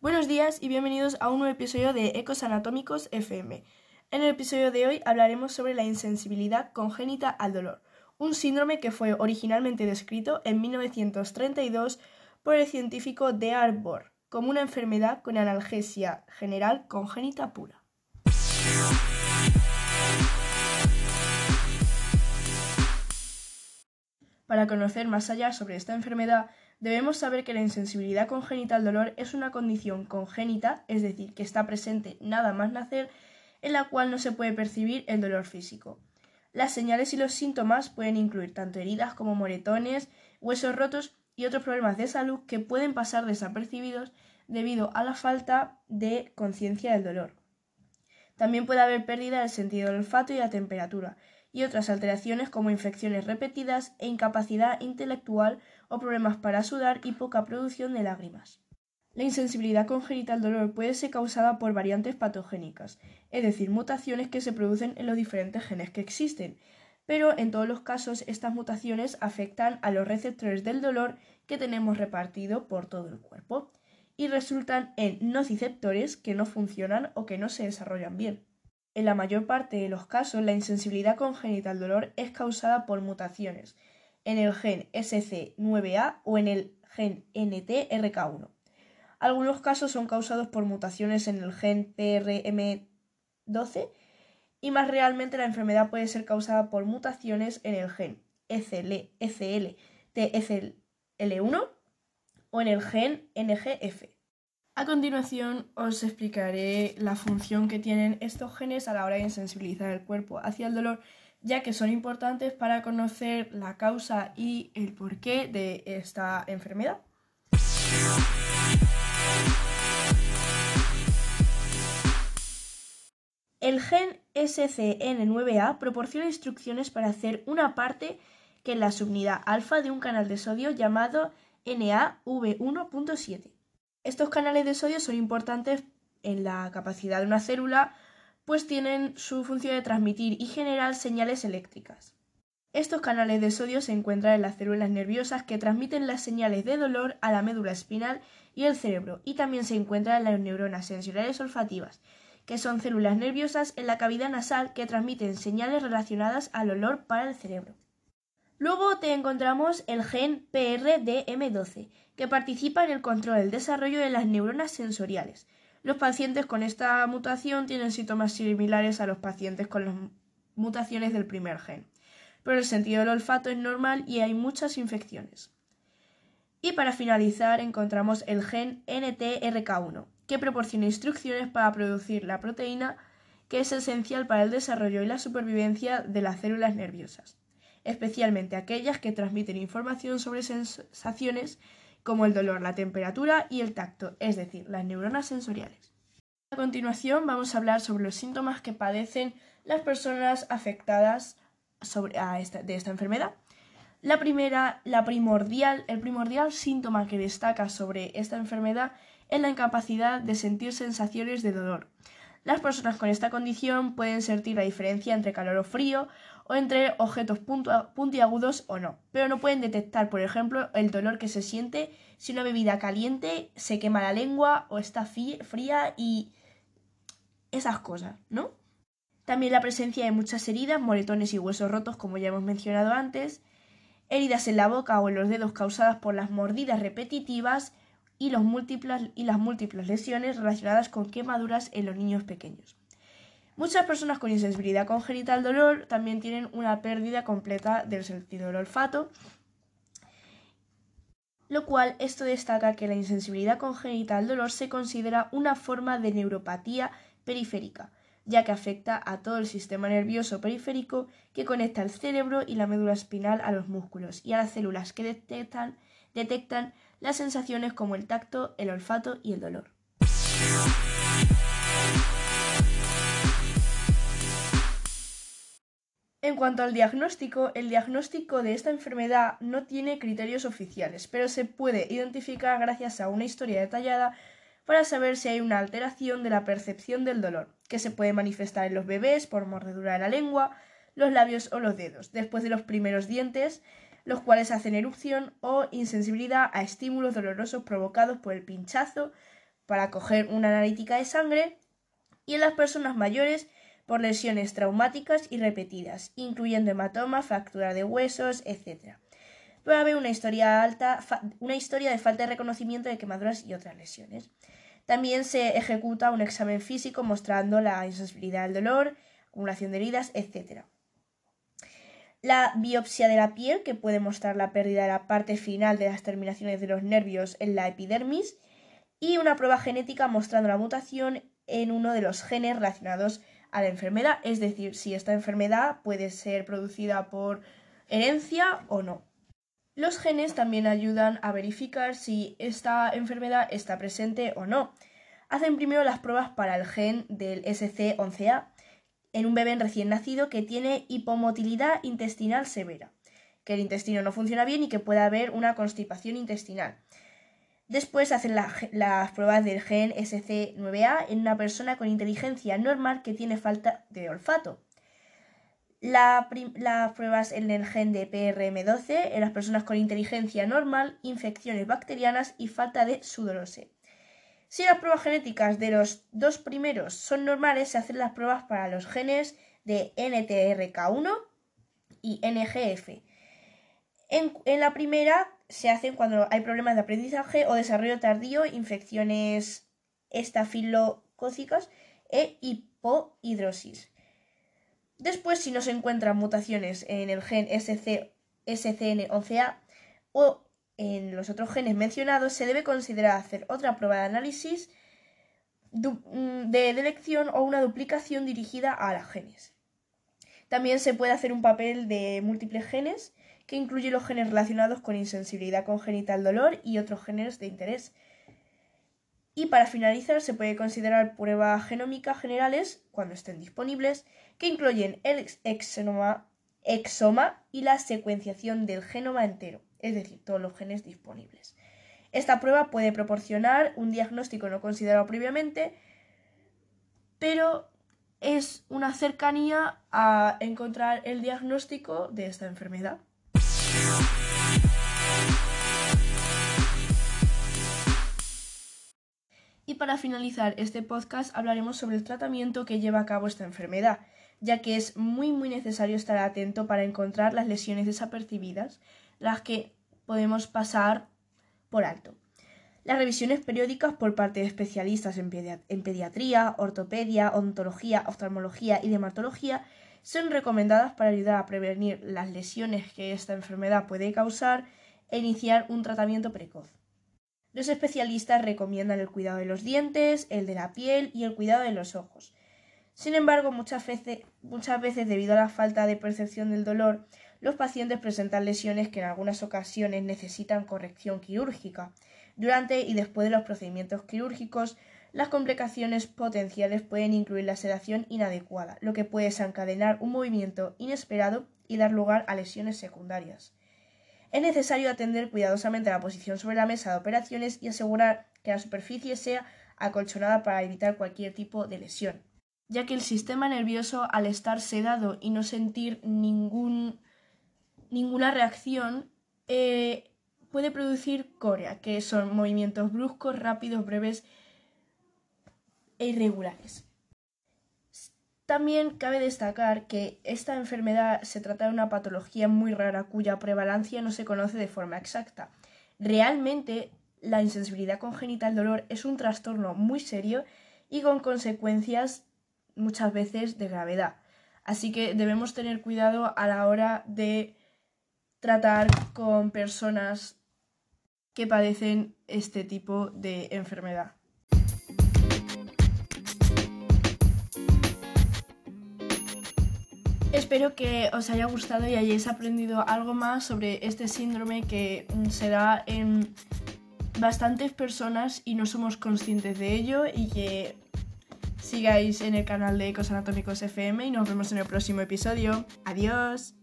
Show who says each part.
Speaker 1: Buenos días y bienvenidos a un nuevo episodio de Ecos Anatómicos FM. En el episodio de hoy hablaremos sobre la insensibilidad congénita al dolor, un síndrome que fue originalmente descrito en 1932 por el científico de Arbor como una enfermedad con analgesia general congénita pura. Para conocer más allá sobre esta enfermedad, Debemos saber que la insensibilidad congénita al dolor es una condición congénita, es decir, que está presente nada más nacer, en la cual no se puede percibir el dolor físico. Las señales y los síntomas pueden incluir tanto heridas como moretones, huesos rotos y otros problemas de salud que pueden pasar desapercibidos debido a la falta de conciencia del dolor. También puede haber pérdida del sentido del olfato y la temperatura, y otras alteraciones como infecciones repetidas e incapacidad intelectual o problemas para sudar y poca producción de lágrimas. La insensibilidad congénita al dolor puede ser causada por variantes patogénicas, es decir, mutaciones que se producen en los diferentes genes que existen, pero en todos los casos estas mutaciones afectan a los receptores del dolor que tenemos repartido por todo el cuerpo y resultan en nociceptores que no funcionan o que no se desarrollan bien. En la mayor parte de los casos, la insensibilidad congénita al dolor es causada por mutaciones en el gen SC9A o en el gen NTRK1. Algunos casos son causados por mutaciones en el gen PRM12 y más realmente la enfermedad puede ser causada por mutaciones en el gen SL, SL, TSL1 o en el gen NGF. A continuación os explicaré la función que tienen estos genes a la hora de sensibilizar el cuerpo hacia el dolor, ya que son importantes para conocer la causa y el porqué de esta enfermedad. El gen SCN9A proporciona instrucciones para hacer una parte que es la subunidad alfa de un canal de sodio llamado NAV1.7. Estos canales de sodio son importantes en la capacidad de una célula, pues tienen su función de transmitir y generar señales eléctricas. Estos canales de sodio se encuentran en las células nerviosas que transmiten las señales de dolor a la médula espinal y el cerebro, y también se encuentran en las neuronas sensoriales olfativas, que son células nerviosas en la cavidad nasal que transmiten señales relacionadas al olor para el cerebro. Luego te encontramos el gen PRDM12, que participa en el control del desarrollo de las neuronas sensoriales. Los pacientes con esta mutación tienen síntomas similares a los pacientes con las mutaciones del primer gen, pero el sentido del olfato es normal y hay muchas infecciones. Y para finalizar encontramos el gen NTRK1, que proporciona instrucciones para producir la proteína que es esencial para el desarrollo y la supervivencia de las células nerviosas especialmente aquellas que transmiten información sobre sensaciones como el dolor, la temperatura y el tacto, es decir, las neuronas sensoriales. A continuación vamos a hablar sobre los síntomas que padecen las personas afectadas de esta enfermedad. La primera, la primordial, el primordial síntoma que destaca sobre esta enfermedad es la incapacidad de sentir sensaciones de dolor. Las personas con esta condición pueden sentir la diferencia entre calor o frío o entre objetos puntiagudos o no, pero no pueden detectar, por ejemplo, el dolor que se siente si una bebida caliente se quema la lengua o está fría y esas cosas, ¿no? También la presencia de muchas heridas, moretones y huesos rotos, como ya hemos mencionado antes, heridas en la boca o en los dedos causadas por las mordidas repetitivas y, las múltiples lesiones relacionadas con quemaduras en los niños pequeños. Muchas personas con insensibilidad congénita al dolor también tienen una pérdida completa del sentido del olfato, lo cual esto destaca que la insensibilidad congénita al dolor se considera una forma de neuropatía periférica, ya que afecta a todo el sistema nervioso periférico que conecta el cerebro y la médula espinal a los músculos y a las células que detectan, detectan las sensaciones como el tacto, el olfato y el dolor. En cuanto al diagnóstico, el diagnóstico de esta enfermedad no tiene criterios oficiales, pero se puede identificar gracias a una historia detallada para saber si hay una alteración de la percepción del dolor, que se puede manifestar en los bebés por mordedura de la lengua, los labios o los dedos, después de los primeros dientes, los cuales hacen erupción o insensibilidad a estímulos dolorosos provocados por el pinchazo para coger una analítica de sangre y en las personas mayores por lesiones traumáticas y repetidas, incluyendo hematomas, fractura de huesos, etc. Puede haber una historia, alta, una historia de falta de reconocimiento de quemaduras y otras lesiones. También se ejecuta un examen físico mostrando la insensibilidad al dolor, acumulación de heridas, etc. La biopsia de la piel, que puede mostrar la pérdida de la parte final de las terminaciones de los nervios en la epidermis, y una prueba genética mostrando la mutación en uno de los genes relacionados a la enfermedad, es decir, si esta enfermedad puede ser producida por herencia o no. Los genes también ayudan a verificar si esta enfermedad está presente o no. Hacen primero las pruebas para el gen del SC11A, en un bebé recién nacido que tiene hipomotilidad intestinal severa, que el intestino no funciona bien y que puede haber una constipación intestinal. Después hacen las pruebas del gen SC9A en una persona con inteligencia normal que tiene falta de olfato. las pruebas en el gen de PRM12 en las personas con inteligencia normal, infecciones bacterianas y falta de sudorose. Si las pruebas genéticas de los dos primeros son normales, se hacen las pruebas para los genes de NTRK1 y NGF. En, la primera se hacen cuando hay problemas de aprendizaje o desarrollo tardío, infecciones estafilocócicas e hipohidrosis. Después, si no se encuentran mutaciones en el gen SC, SCN11A o en los otros genes mencionados, se debe considerar hacer otra prueba de análisis mm, de delección o una duplicación dirigida a las genes. También se puede hacer un papel de múltiples genes que incluye los genes relacionados con insensibilidad congénita al dolor y otros genes de interés. Y para finalizar, se puede considerar pruebas genómicas generales, cuando estén disponibles, que incluyen el exoma y la secuenciación del genoma entero es decir, todos los genes disponibles. Esta prueba puede proporcionar un diagnóstico no considerado previamente, pero es una cercanía a encontrar el diagnóstico de esta enfermedad. Y para finalizar este podcast hablaremos sobre el tratamiento que lleva a cabo esta enfermedad, ya que es muy muy necesario estar atento para encontrar las lesiones desapercibidas las que podemos pasar por alto. Las revisiones periódicas por parte de especialistas en, pediatría, ortopedia, odontología, oftalmología y dermatología son recomendadas para ayudar a prevenir las lesiones que esta enfermedad puede causar e iniciar un tratamiento precoz. Los especialistas recomiendan el cuidado de los dientes, el de la piel y el cuidado de los ojos. Sin embargo, muchas veces, muchas veces debido a la falta de percepción del dolor, los pacientes presentan lesiones que en algunas ocasiones necesitan corrección quirúrgica. Durante y después de los procedimientos quirúrgicos, las complicaciones potenciales pueden incluir la sedación inadecuada, lo que puede desencadenar un movimiento inesperado y dar lugar a lesiones secundarias. Es necesario atender cuidadosamente la posición sobre la mesa de operaciones y asegurar que la superficie sea acolchonada para evitar cualquier tipo de lesión, ya que el sistema nervioso al estar sedado y no sentir ningún ninguna reacción eh, puede producir corea, que son movimientos bruscos, rápidos, breves e irregulares. También cabe destacar que esta enfermedad se trata de una patología muy rara cuya prevalencia no se conoce de forma exacta. Realmente la insensibilidad congénita al dolor es un trastorno muy serio y con consecuencias muchas veces de gravedad. Así que debemos tener cuidado a la hora de tratar con personas que padecen este tipo de enfermedad. Espero que os haya gustado y hayáis aprendido algo más sobre este síndrome que se da en bastantes personas y no somos conscientes de ello y que sigáis en el canal de Ecos Anatómicos FM y nos vemos en el próximo episodio. Adiós.